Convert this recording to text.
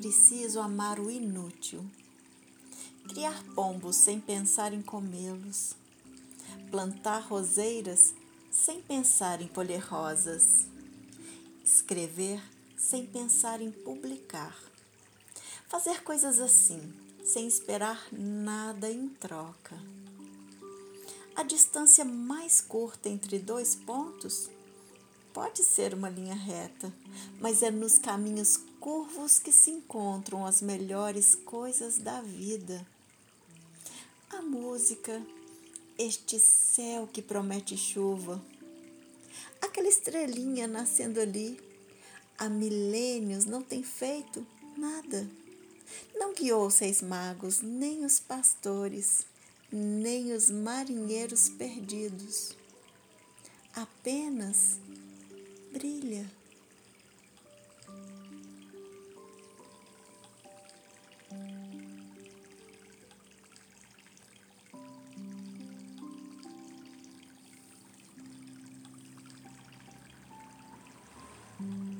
preciso amar o inútil. Criar pombos sem pensar em comê-los. Plantar roseiras sem pensar em colher rosas. Escrever sem pensar em publicar. Fazer coisas assim, sem esperar nada em troca. A distância mais curta entre dois pontos pode ser uma linha reta, mas é nos caminhos curvos que se encontram as melhores coisas da vida. A música, este céu que promete chuva, aquela estrelinha nascendo ali, há milênios não tem feito nada. Não guiou seis magos, nem os pastores, nem os marinheiros perdidos. Apenas brilha. Mm-hmm.